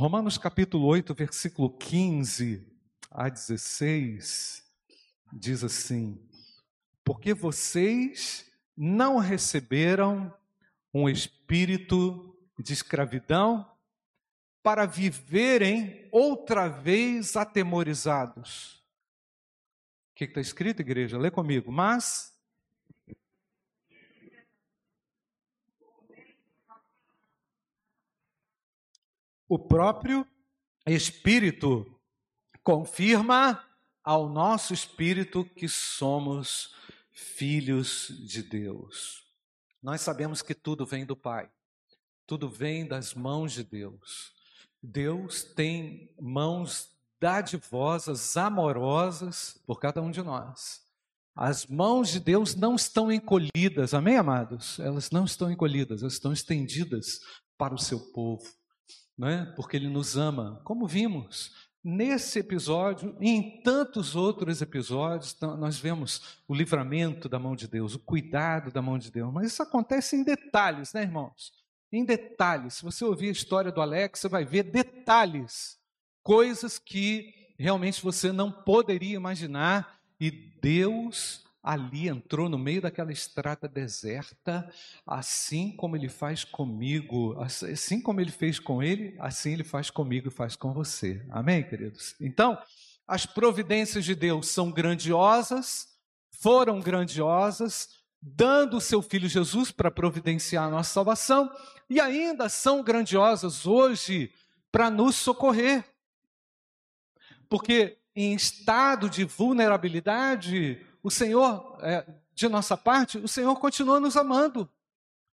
Romanos capítulo 8, versículo 15 a 16, diz assim: Porque vocês não receberam um espírito de escravidão para viverem outra vez atemorizados. O que está escrito, igreja? Lê comigo. Mas. O próprio Espírito confirma ao nosso espírito que somos filhos de Deus. Nós sabemos que tudo vem do Pai, tudo vem das mãos de Deus. Deus tem mãos dadivosas, amorosas por cada um de nós. As mãos de Deus não estão encolhidas, amém, amados? Elas não estão encolhidas, elas estão estendidas para o seu povo, não é? Porque Ele nos ama, como vimos. Nesse episódio e em tantos outros episódios, nós vemos o livramento da mão de Deus, o cuidado da mão de Deus, mas isso acontece em detalhes, né, irmãos? Em detalhes. Se você ouvir a história do Alex, você vai ver detalhes, coisas que realmente você não poderia imaginar, e Deus ali entrou no meio daquela estrada deserta, assim como ele faz comigo, assim como ele fez com ele, assim ele faz comigo e faz com você. Amém, queridos? Então, as providências de Deus são grandiosas, foram grandiosas, dando o seu filho Jesus para providenciar a nossa salvação, e ainda são grandiosas hoje para nos socorrer. Porque em estado de vulnerabilidade, o Senhor, é, de nossa parte, o Senhor continua nos amando.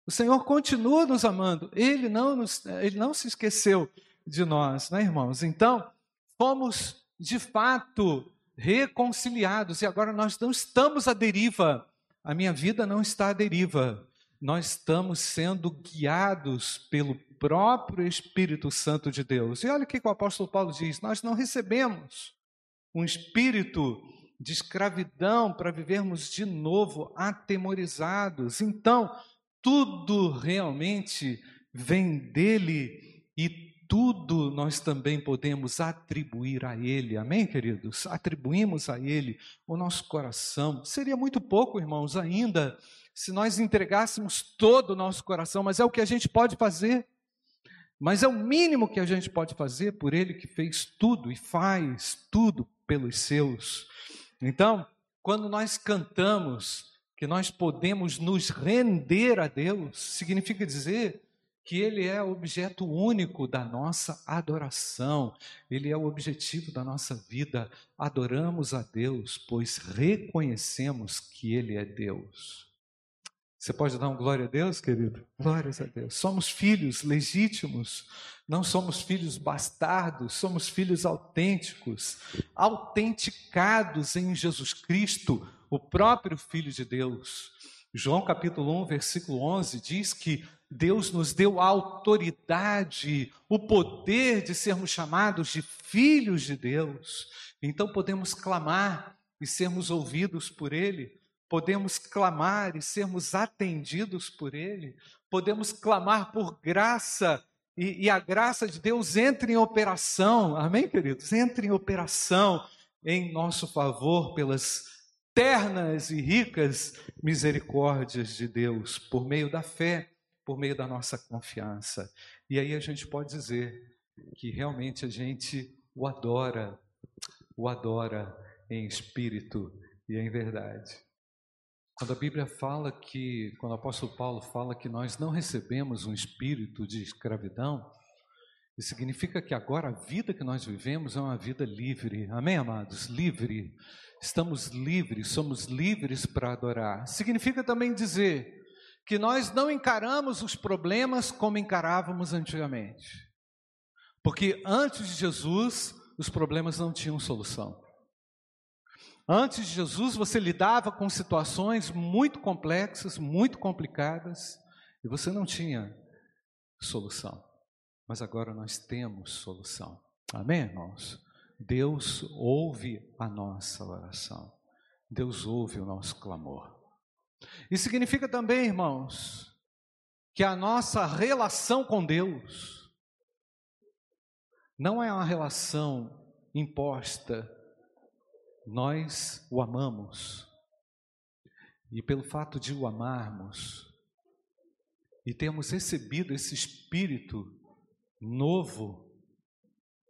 O Senhor continua nos amando. Ele não, nos, ele não se esqueceu de nós, né, irmãos? Então, fomos de fato reconciliados e agora nós não estamos à deriva. A minha vida não está à deriva. Nós estamos sendo guiados pelo próprio Espírito Santo de Deus. E olha o que o apóstolo Paulo diz: nós não recebemos um espírito de escravidão para vivermos de novo atemorizados. Então, tudo realmente vem dele e tudo nós também podemos atribuir a Ele, amém, queridos? Atribuímos a Ele o nosso coração. Seria muito pouco, irmãos, ainda, se nós entregássemos todo o nosso coração, mas é o que a gente pode fazer. Mas é o mínimo que a gente pode fazer por Ele que fez tudo e faz tudo pelos seus. Então, quando nós cantamos que nós podemos nos render a Deus, significa dizer que Ele é o objeto único da nossa adoração, Ele é o objetivo da nossa vida. Adoramos a Deus, pois reconhecemos que Ele é Deus. Você pode dar um glória a Deus, querido? Glórias a Deus. Somos filhos legítimos, não somos filhos bastardos, somos filhos autênticos, autenticados em Jesus Cristo, o próprio Filho de Deus. João capítulo 1, versículo 11 diz que Deus nos deu a autoridade, o poder de sermos chamados de filhos de Deus. Então podemos clamar e sermos ouvidos por Ele podemos clamar e sermos atendidos por Ele, podemos clamar por graça e, e, a graça de Deus entre em operação, amém, queridos? Entre em operação em nosso favor pelas ternas e ricas misericórdias de Deus, por meio da fé, por meio da nossa confiança. E aí a gente pode dizer que realmente a gente o adora, o adora em espírito e em verdade. Quando a Bíblia fala que, quando o apóstolo Paulo fala que nós não recebemos um espírito de escravidão, isso significa que agora a vida que nós vivemos é uma vida livre. Amém, amados? Livre. Estamos livres, somos livres para adorar. Significa também dizer que nós não encaramos os problemas como encarávamos antigamente. Porque antes de Jesus, os problemas não tinham solução. Antes de Jesus, você lidava com situações muito complexas, muito complicadas, e você não tinha solução. Mas agora nós temos solução. Amém, irmãos? Deus ouve a nossa oração. Deus ouve o nosso clamor. Isso significa também, irmãos, que a nossa relação com Deus Não é uma relação imposta, nós o amamos. E pelo fato de o amarmos e termos recebido esse espírito novo,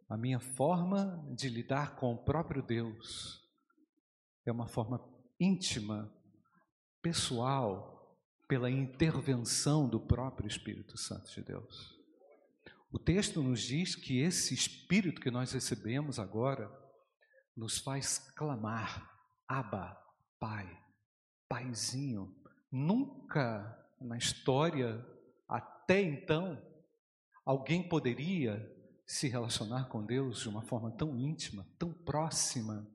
a minha forma de lidar com o próprio Deus é uma forma íntima, pessoal, pela intervenção do próprio Espírito Santo de Deus. O texto nos diz que esse espírito que nós recebemos agora nos faz clamar: Abba, Pai, Paizinho. Nunca na história, até então, alguém poderia se relacionar com Deus de uma forma tão íntima, tão próxima,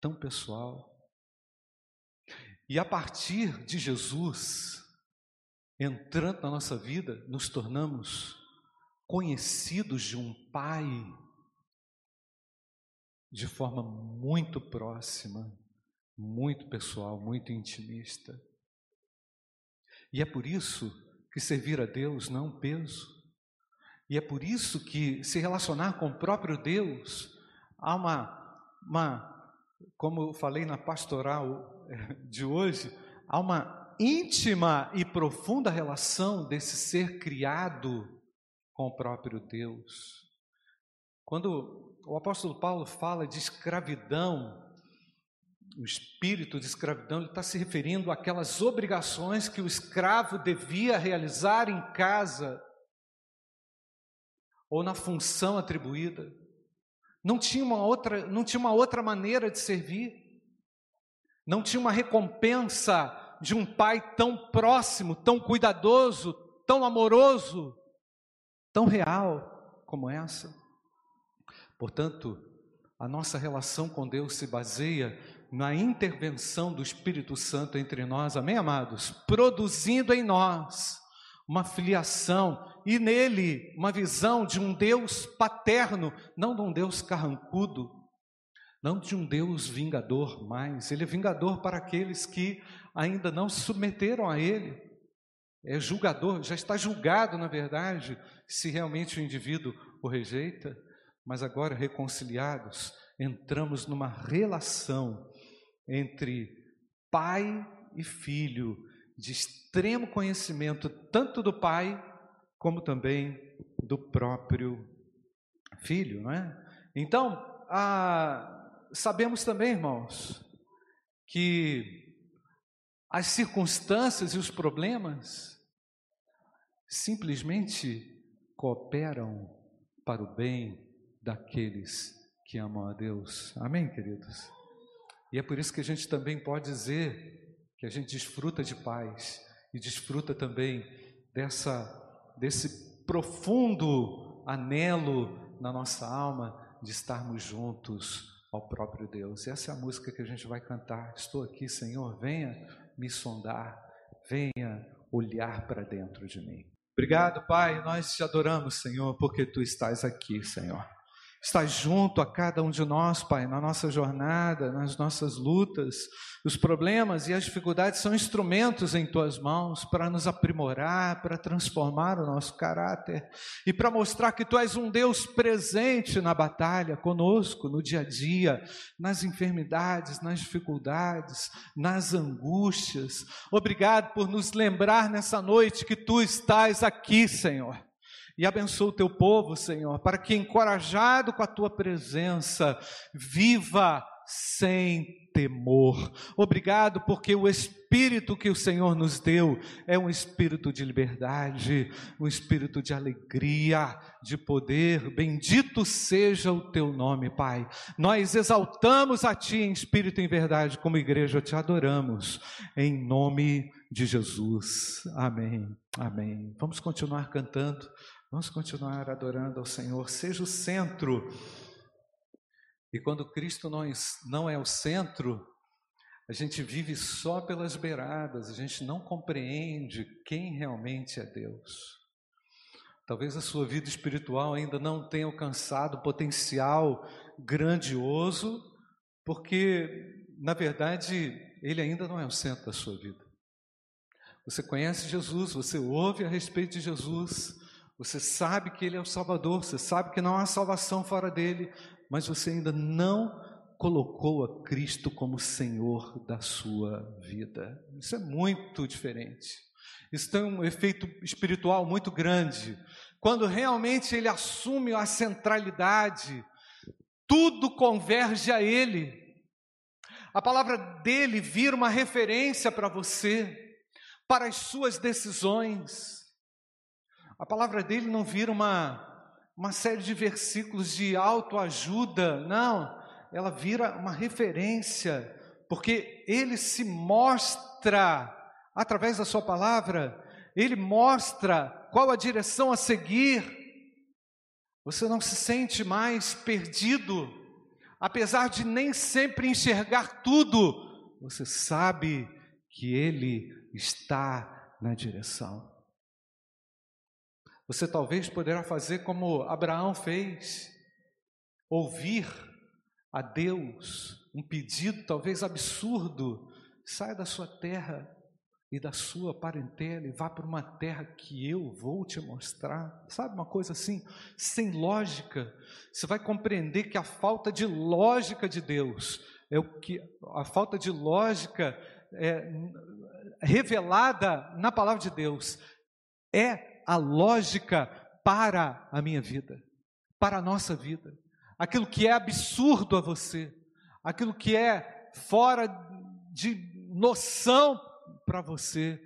tão pessoal. E a partir de Jesus entrando na nossa vida, nos tornamos conhecidos de um Pai de forma muito próxima, muito pessoal, muito intimista. E é por isso que servir a Deus não é um peso. E é por isso que se relacionar com o próprio Deus há uma, uma como eu falei na pastoral eh, de hoje, há uma íntima e profunda relação desse ser criado com o próprio Deus. Quando o apóstolo Paulo fala de escravidão, o espírito de escravidão, ele está se referindo àquelas obrigações que o escravo devia realizar em casa ou na função atribuída. Não tinha uma outra, não tinha uma outra maneira de servir. Não tinha uma recompensa de um pai tão próximo, tão cuidadoso, tão amoroso, tão real como essa. Portanto, a nossa relação com Deus se baseia na intervenção do Espírito Santo entre nós, amém, amados? Produzindo em nós uma filiação e nele uma visão de um Deus paterno, não de um Deus carrancudo, não de um Deus vingador mais. Ele é vingador para aqueles que ainda não se submeteram a ele. É julgador, já está julgado, na verdade, se realmente o indivíduo o rejeita mas agora reconciliados, entramos numa relação entre pai e filho, de extremo conhecimento, tanto do pai como também do próprio filho, não é? Então, ah, sabemos também, irmãos, que as circunstâncias e os problemas simplesmente cooperam para o bem daqueles que amam a Deus. Amém, queridos? E é por isso que a gente também pode dizer que a gente desfruta de paz e desfruta também dessa desse profundo anelo na nossa alma de estarmos juntos ao próprio Deus. Essa é a música que a gente vai cantar. Estou aqui, Senhor, venha me sondar, venha olhar para dentro de mim. Obrigado, Pai. Nós te adoramos, Senhor, porque tu estás aqui, Senhor. Estás junto a cada um de nós, Pai, na nossa jornada, nas nossas lutas. Os problemas e as dificuldades são instrumentos em tuas mãos para nos aprimorar, para transformar o nosso caráter e para mostrar que tu és um Deus presente na batalha conosco, no dia a dia, nas enfermidades, nas dificuldades, nas angústias. Obrigado por nos lembrar nessa noite que tu estás aqui, Senhor e abençoa o teu povo, Senhor, para que, encorajado com a tua presença, viva sem temor. Obrigado, porque o Espírito que o Senhor nos deu é um espírito de liberdade, um espírito de alegria, de poder. Bendito seja o teu nome, Pai. Nós exaltamos a Ti em espírito e em verdade, como igreja te adoramos, em nome de Jesus. Amém. Amém. Vamos continuar cantando. Vamos continuar adorando ao Senhor. Seja o centro. E quando Cristo não, é o centro, a gente vive só pelas beiradas, a gente não compreende quem realmente é Deus. Talvez a sua vida espiritual ainda não tenha alcançado potencial grandioso, porque, na verdade, Ele ainda não é o centro da sua vida. Você conhece Jesus, você ouve a respeito de Jesus, Você sabe que Ele é o Salvador, você sabe que não há salvação fora dele, mas você ainda não colocou a Cristo como Senhor da sua vida. Isso é muito diferente. Isso tem um efeito espiritual muito grande. Quando realmente ele assume a centralidade, tudo converge a ele. A palavra dele vira uma referência para você, para as suas decisões. A palavra dele não vira uma, uma série de versículos de autoajuda, não ela vira uma referência, porque ele se mostra através da sua palavra, ele mostra qual a direção a seguir. Você não se sente mais perdido, apesar de nem sempre enxergar tudo, você sabe que ele está na direção. Você talvez poderá fazer como Abraão fez, ouvir a Deus um pedido talvez absurdo: saia da sua terra e da sua parentela e vá para uma terra que eu vou te mostrar. Sabe uma coisa assim, sem lógica? Você vai compreender que a falta de lógica de Deus é o que a falta de lógica é, revelada na palavra de Deus é a lógica para a minha vida, para a nossa vida. Aquilo que é absurdo a você, aquilo que é fora de noção para você,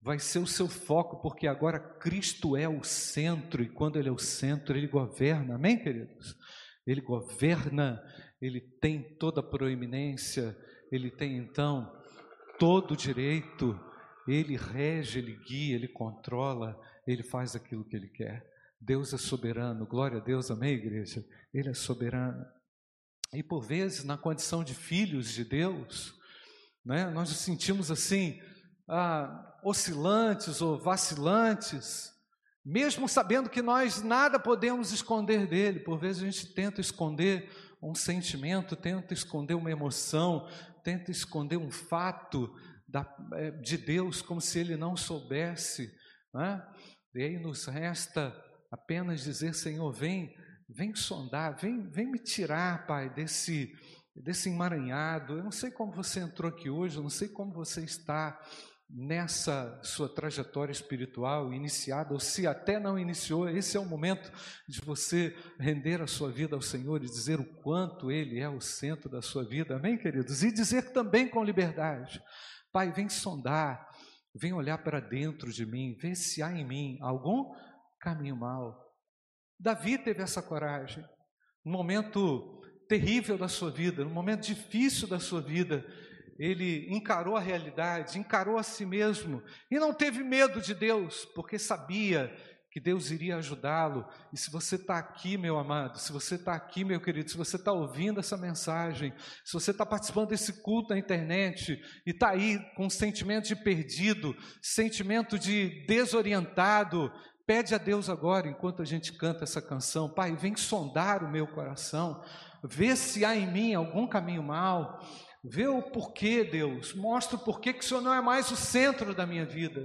vai ser o seu foco, porque agora Cristo é o centro, e quando Ele é o centro, Ele governa, amém, queridos? Ele governa, Ele tem toda a proeminência, Ele tem então todo o direito, Ele rege, Ele guia, Ele controla, Ele faz aquilo que Ele quer. Deus é soberano, glória a Deus, amém, igreja? Ele é soberano. E por vezes, na condição de filhos de Deus, né, nós nos sentimos assim, ah, oscilantes ou vacilantes, mesmo sabendo que nós nada podemos esconder dele. Por vezes a gente tenta esconder um sentimento, tenta esconder uma emoção, tenta esconder um fato da, eh, de Deus como se ele não soubesse. Né? E aí nos resta apenas dizer: Senhor, vem, vem sondar, vem, vem me tirar, Pai, desse, desse emaranhado. Eu não sei como você entrou aqui hoje, eu não sei como você está nessa sua trajetória espiritual iniciada, ou se até não iniciou, esse é o momento de você render a sua vida ao Senhor e dizer o quanto Ele é o centro da sua vida, amém, queridos? E dizer também com liberdade: Pai, vem sondar, vem olhar para dentro de mim, ver se há em mim algum caminho mal. Davi teve essa coragem. No momento terrível da sua vida, no momento difícil da sua vida, ele encarou a realidade, encarou a si mesmo e não teve medo de Deus, porque sabia que Deus iria ajudá-lo. E se você está aqui, meu amado, se você está aqui, meu querido, se você está ouvindo essa mensagem, se você está participando desse culto na internet e está aí com sentimento de perdido, sentimento de desorientado, Pede a Deus agora, enquanto a gente canta essa canção, Pai, vem sondar o meu coração, vê se há em mim algum caminho mal, vê o porquê, Deus, mostra o porquê que o Senhor não é mais o centro da minha vida.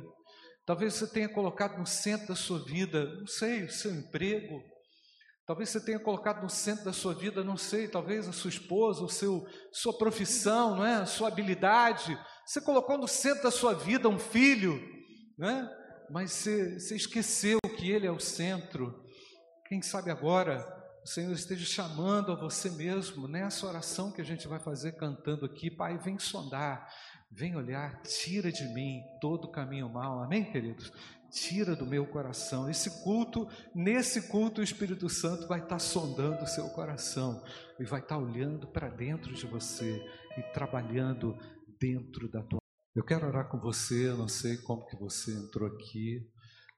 Talvez você tenha colocado no centro da sua vida, não sei, o seu emprego, Talvez você tenha colocado no centro da sua vida, não sei, talvez a sua esposa, o seu, sua profissão, não é? a sua habilidade. Você colocou no centro da sua vida um filho, né? mas você, você esqueceu que Ele é o centro. Quem sabe agora o Senhor esteja chamando a você mesmo nessa oração que a gente vai fazer cantando aqui. Pai, vem sondar, vem olhar, tira de mim todo caminho mal. Amém, queridos? Tira do meu coração. Esse culto, nesse culto, o Espírito Santo vai estar sondando o seu coração e vai estar olhando para dentro de você e trabalhando dentro da tua eu quero orar com você, eu não sei como que você entrou aqui,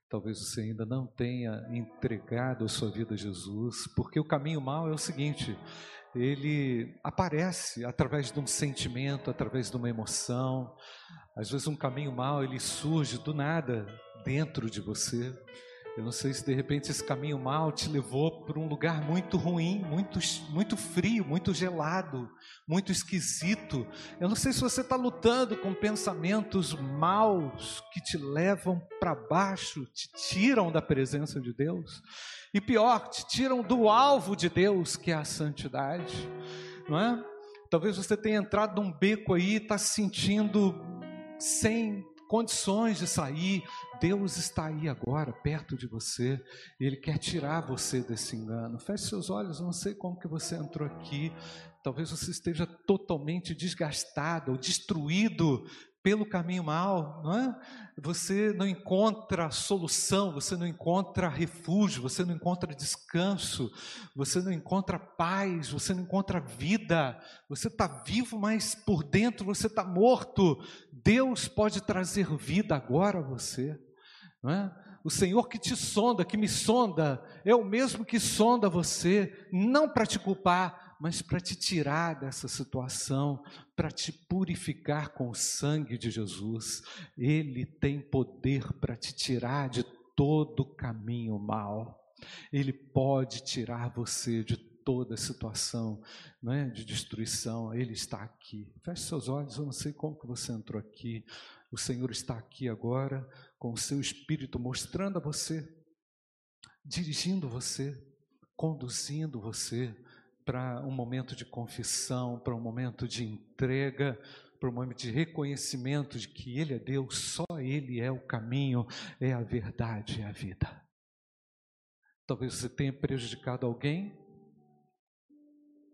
talvez você ainda não tenha entregado a sua vida a Jesus, porque o caminho mal é o seguinte, ele aparece através de um sentimento, através de uma emoção, às vezes um caminho mal ele surge do nada dentro de você, Eu não sei se de repente esse caminho mal te levou para um lugar muito ruim, muito, muito frio, muito gelado, muito esquisito. Eu não sei se você está lutando com pensamentos maus que te levam para baixo, te tiram da presença de Deus. E pior, te tiram do alvo de Deus, que é a santidade. Não é? Talvez você tenha entrado num beco aí e está se sentindo sem condições de sair, Deus está aí agora, perto de você, Ele quer tirar você desse engano. Feche seus olhos, não sei como que você entrou aqui, talvez você esteja totalmente desgastado destruído pelo caminho mal, não é? Você não encontra solução, você não encontra refúgio, você não encontra descanso, você não encontra paz, você não encontra vida. Você está vivo, mas por dentro você está morto. Deus pode trazer vida agora a você. Não é? O Senhor que te sonda, que me sonda, é o mesmo que sonda você, não para te culpar, mas para te tirar dessa situação, para te purificar com o sangue de Jesus. Ele tem poder para te tirar de todo caminho mal. Ele pode tirar você de toda situação né, de destruição. Ele está aqui. Feche seus olhos, eu não sei como que você entrou aqui. O Senhor está aqui agora com o seu Espírito mostrando a você, dirigindo você, conduzindo você para um momento de confissão, para um momento de entrega, para um momento de reconhecimento de que Ele é Deus, só Ele é o caminho, é a verdade, é a vida. Talvez você tenha prejudicado alguém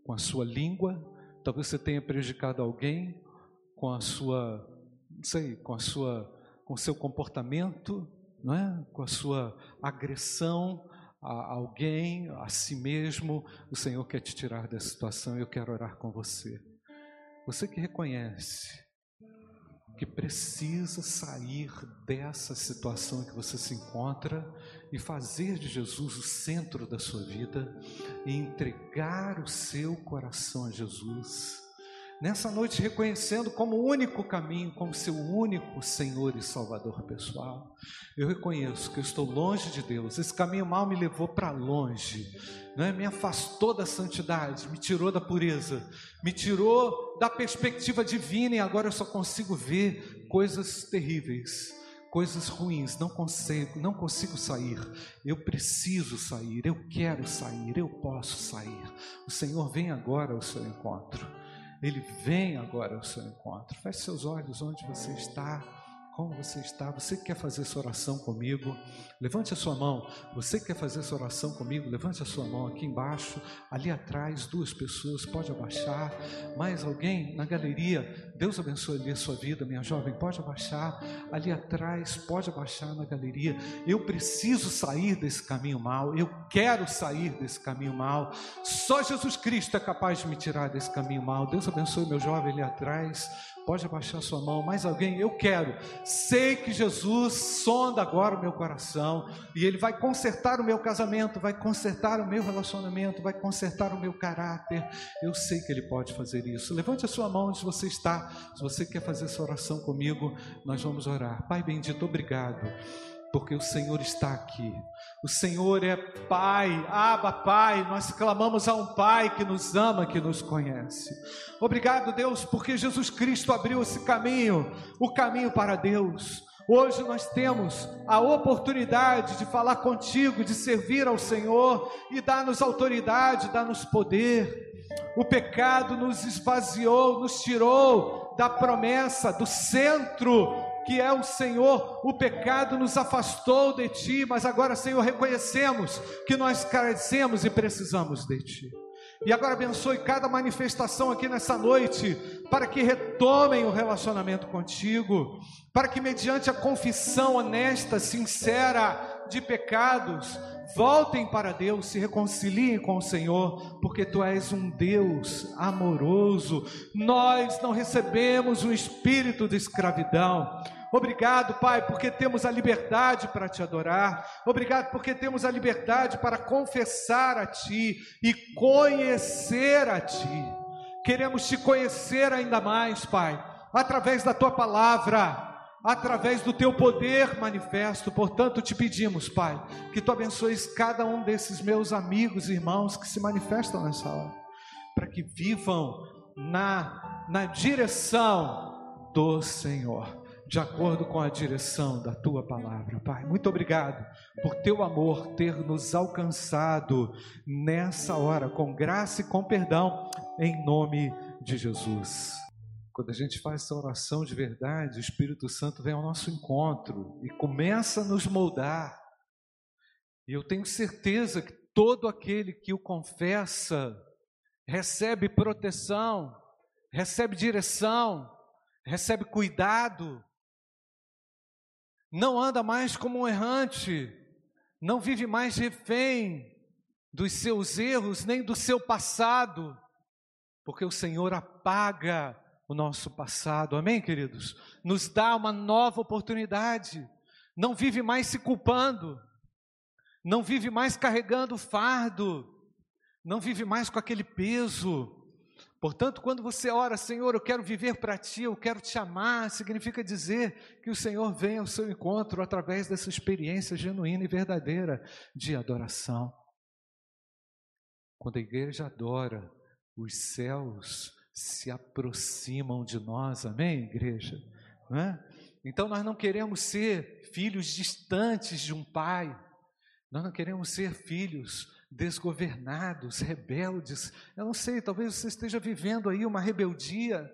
com a sua língua, talvez você tenha prejudicado alguém com a sua, não sei, com a sua, com seu comportamento, não é? Com a sua agressão, a alguém, a si mesmo, o Senhor quer te tirar dessa situação e eu quero orar com você. Você que reconhece que precisa sair dessa situação em que você se encontra e fazer de Jesus o centro da sua vida e entregar o seu coração a Jesus nessa noite reconhecendo como o único caminho, como seu único Senhor e Salvador pessoal. Eu reconheço que eu estou longe de Deus. Esse caminho mal me levou para longe, né? me afastou da santidade, me tirou da pureza, me tirou da perspectiva divina e agora eu só consigo ver coisas terríveis coisas ruins, não consigo, não consigo sair. Eu preciso sair, eu quero sair, eu posso sair. O Senhor vem agora ao seu encontro. Ele vem agora ao seu encontro. Feche seus olhos onde você está. Como você está? Você quer fazer essa oração comigo? Levante a sua mão. Você quer fazer essa oração comigo? Levante a sua mão aqui embaixo, ali atrás, duas pessoas, pode abaixar. Mais alguém na galeria? Deus abençoe ali a sua vida, minha jovem, pode abaixar. Ali atrás, pode abaixar na galeria. Eu preciso sair desse caminho mal. Eu quero sair desse caminho mal. Só Jesus Cristo é capaz de me tirar desse caminho mal. Deus abençoe meu jovem ali atrás. Pode abaixar sua mão. Mais alguém? Eu quero. Sei que Jesus sonda agora o meu coração e Ele vai consertar o meu casamento, vai consertar o meu relacionamento, vai consertar o meu caráter. Eu sei que Ele pode fazer isso. Levante a sua mão onde você está. Se você quer fazer essa oração comigo, nós vamos orar. Pai bendito, obrigado porque o Senhor está aqui. O Senhor é Pai, Abba Pai, nós clamamos a um Pai que nos ama, que nos conhece. Obrigado, Deus, porque Jesus Cristo abriu esse caminho, o caminho para Deus. Hoje nós temos a oportunidade de falar contigo, de servir ao Senhor e dar-nos autoridade, dar-nos poder. O pecado nos esvaziou, nos tirou da promessa, do centro que é o Senhor, o pecado nos afastou de ti, mas agora, Senhor, reconhecemos que nós carecemos e precisamos de ti. E agora abençoe cada manifestação aqui nessa noite, para que retomem o relacionamento contigo, para que, mediante a confissão honesta, sincera de pecados, voltem para Deus, se reconciliem com o Senhor, porque tu és um Deus amoroso. Nós não recebemos um espírito de escravidão. Obrigado, Pai, porque temos a liberdade para te adorar. Obrigado porque temos a liberdade para confessar a Ti e conhecer a Ti. Queremos te conhecer ainda mais, Pai, através da Tua palavra através do teu poder manifesto. Portanto, te pedimos, Pai, que tu abençoes cada um desses meus amigos e irmãos que se manifestam nessa hora, para que vivam na, na direção do Senhor, de acordo com a direção da tua palavra, Pai. Muito obrigado por teu amor ter nos alcançado nessa hora, com graça e com perdão, em nome de Jesus. Quando a gente faz essa oração de verdade, o Espírito Santo vem ao nosso encontro e começa a nos moldar. E eu tenho certeza que todo aquele que o confessa recebe proteção, recebe direção, recebe cuidado, não anda mais como um errante, não vive mais refém dos seus erros nem do seu passado, porque o Senhor apaga o nosso passado, amém, queridos? Nos dá uma nova oportunidade, não vive mais se culpando, não vive mais carregando fardo, não vive mais com aquele peso. Portanto, quando você ora, Senhor, eu quero viver para ti, eu quero te amar, significa dizer que o Senhor vem ao seu encontro através dessa experiência genuína e verdadeira de adoração. Quando a igreja adora, os céus se aproximam de nós, amém, igreja? É? Então nós não queremos ser filhos distantes de um pai, nós não queremos ser filhos desgovernados, rebeldes. Eu não sei, talvez você esteja vivendo aí uma rebeldia,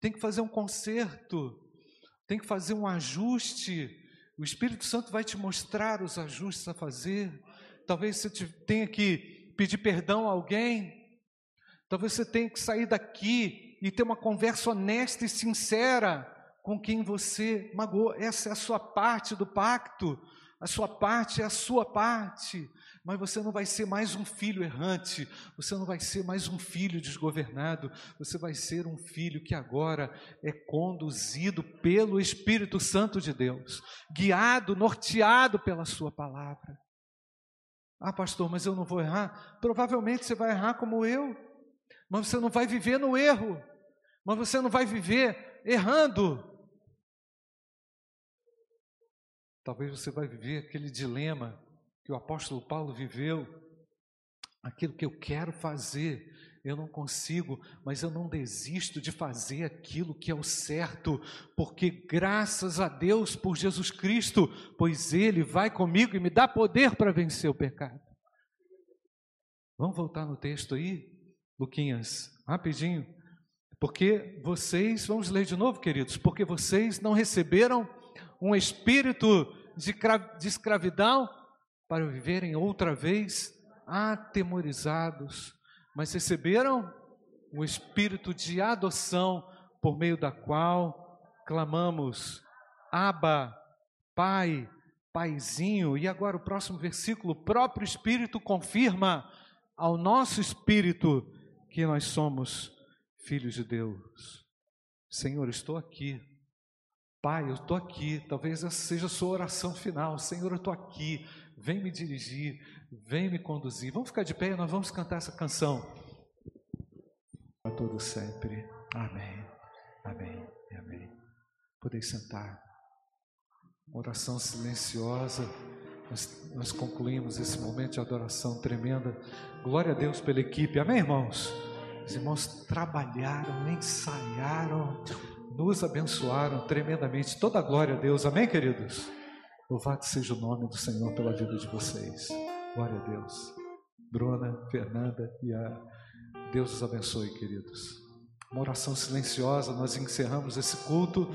tem que fazer um conserto, tem que fazer um ajuste. O Espírito Santo vai te mostrar os ajustes a fazer. Talvez você tenha que pedir perdão a alguém, Talvez você tenha que sair daqui e ter uma conversa honesta e sincera com quem você magoou. Essa é a sua parte do pacto. A sua parte é a sua parte. Mas você não vai ser mais um filho errante, você não vai ser mais um filho desgovernado, você vai ser um filho que agora é conduzido pelo Espírito Santo de Deus, guiado, norteado pela Sua palavra. Ah, pastor, mas eu não vou errar? Provavelmente você vai errar como eu mas você não vai viver no erro, mas você não vai viver errando. Talvez você vai viver aquele dilema que o apóstolo Paulo viveu, aquilo que eu quero fazer, eu não consigo, mas eu não desisto de fazer aquilo que é o certo, porque graças a Deus por Jesus Cristo, pois Ele vai comigo e me dá poder para vencer o pecado. Vamos voltar no texto aí? Luquinhas, rapidinho. Porque vocês, vamos ler de novo, queridos, porque vocês não receberam um espírito de, de escravidão para viverem outra vez atemorizados, mas receberam o espírito de adoção, por meio da qual clamamos: Abba, Pai, Paizinho. E agora o próximo versículo, o próprio Espírito confirma ao nosso espírito que nós somos filhos de Deus. Senhor, estou aqui. Pai, eu estou aqui. Talvez essa seja a sua oração final. Senhor, eu estou aqui. Vem me dirigir, vem me conduzir. Vamos ficar de pé e nós vamos cantar essa canção. A todo sempre. Amém. Amém. Amém. Podeis sentar. Oração silenciosa. Nós, nós concluímos esse momento de adoração tremenda. Glória a Deus pela equipe. Amém, irmãos? Os irmãos trabalharam, ensaiaram, nos abençoaram tremendamente. Toda a glória a Deus. Amém, queridos? Louvado seja o nome do Senhor pela vida de vocês. Glória a Deus. Bruna, Fernanda e a Deus os abençoe, queridos. Uma oração silenciosa, nós encerramos esse culto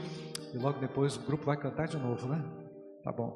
e logo depois o grupo vai cantar de novo, né? Tá bom.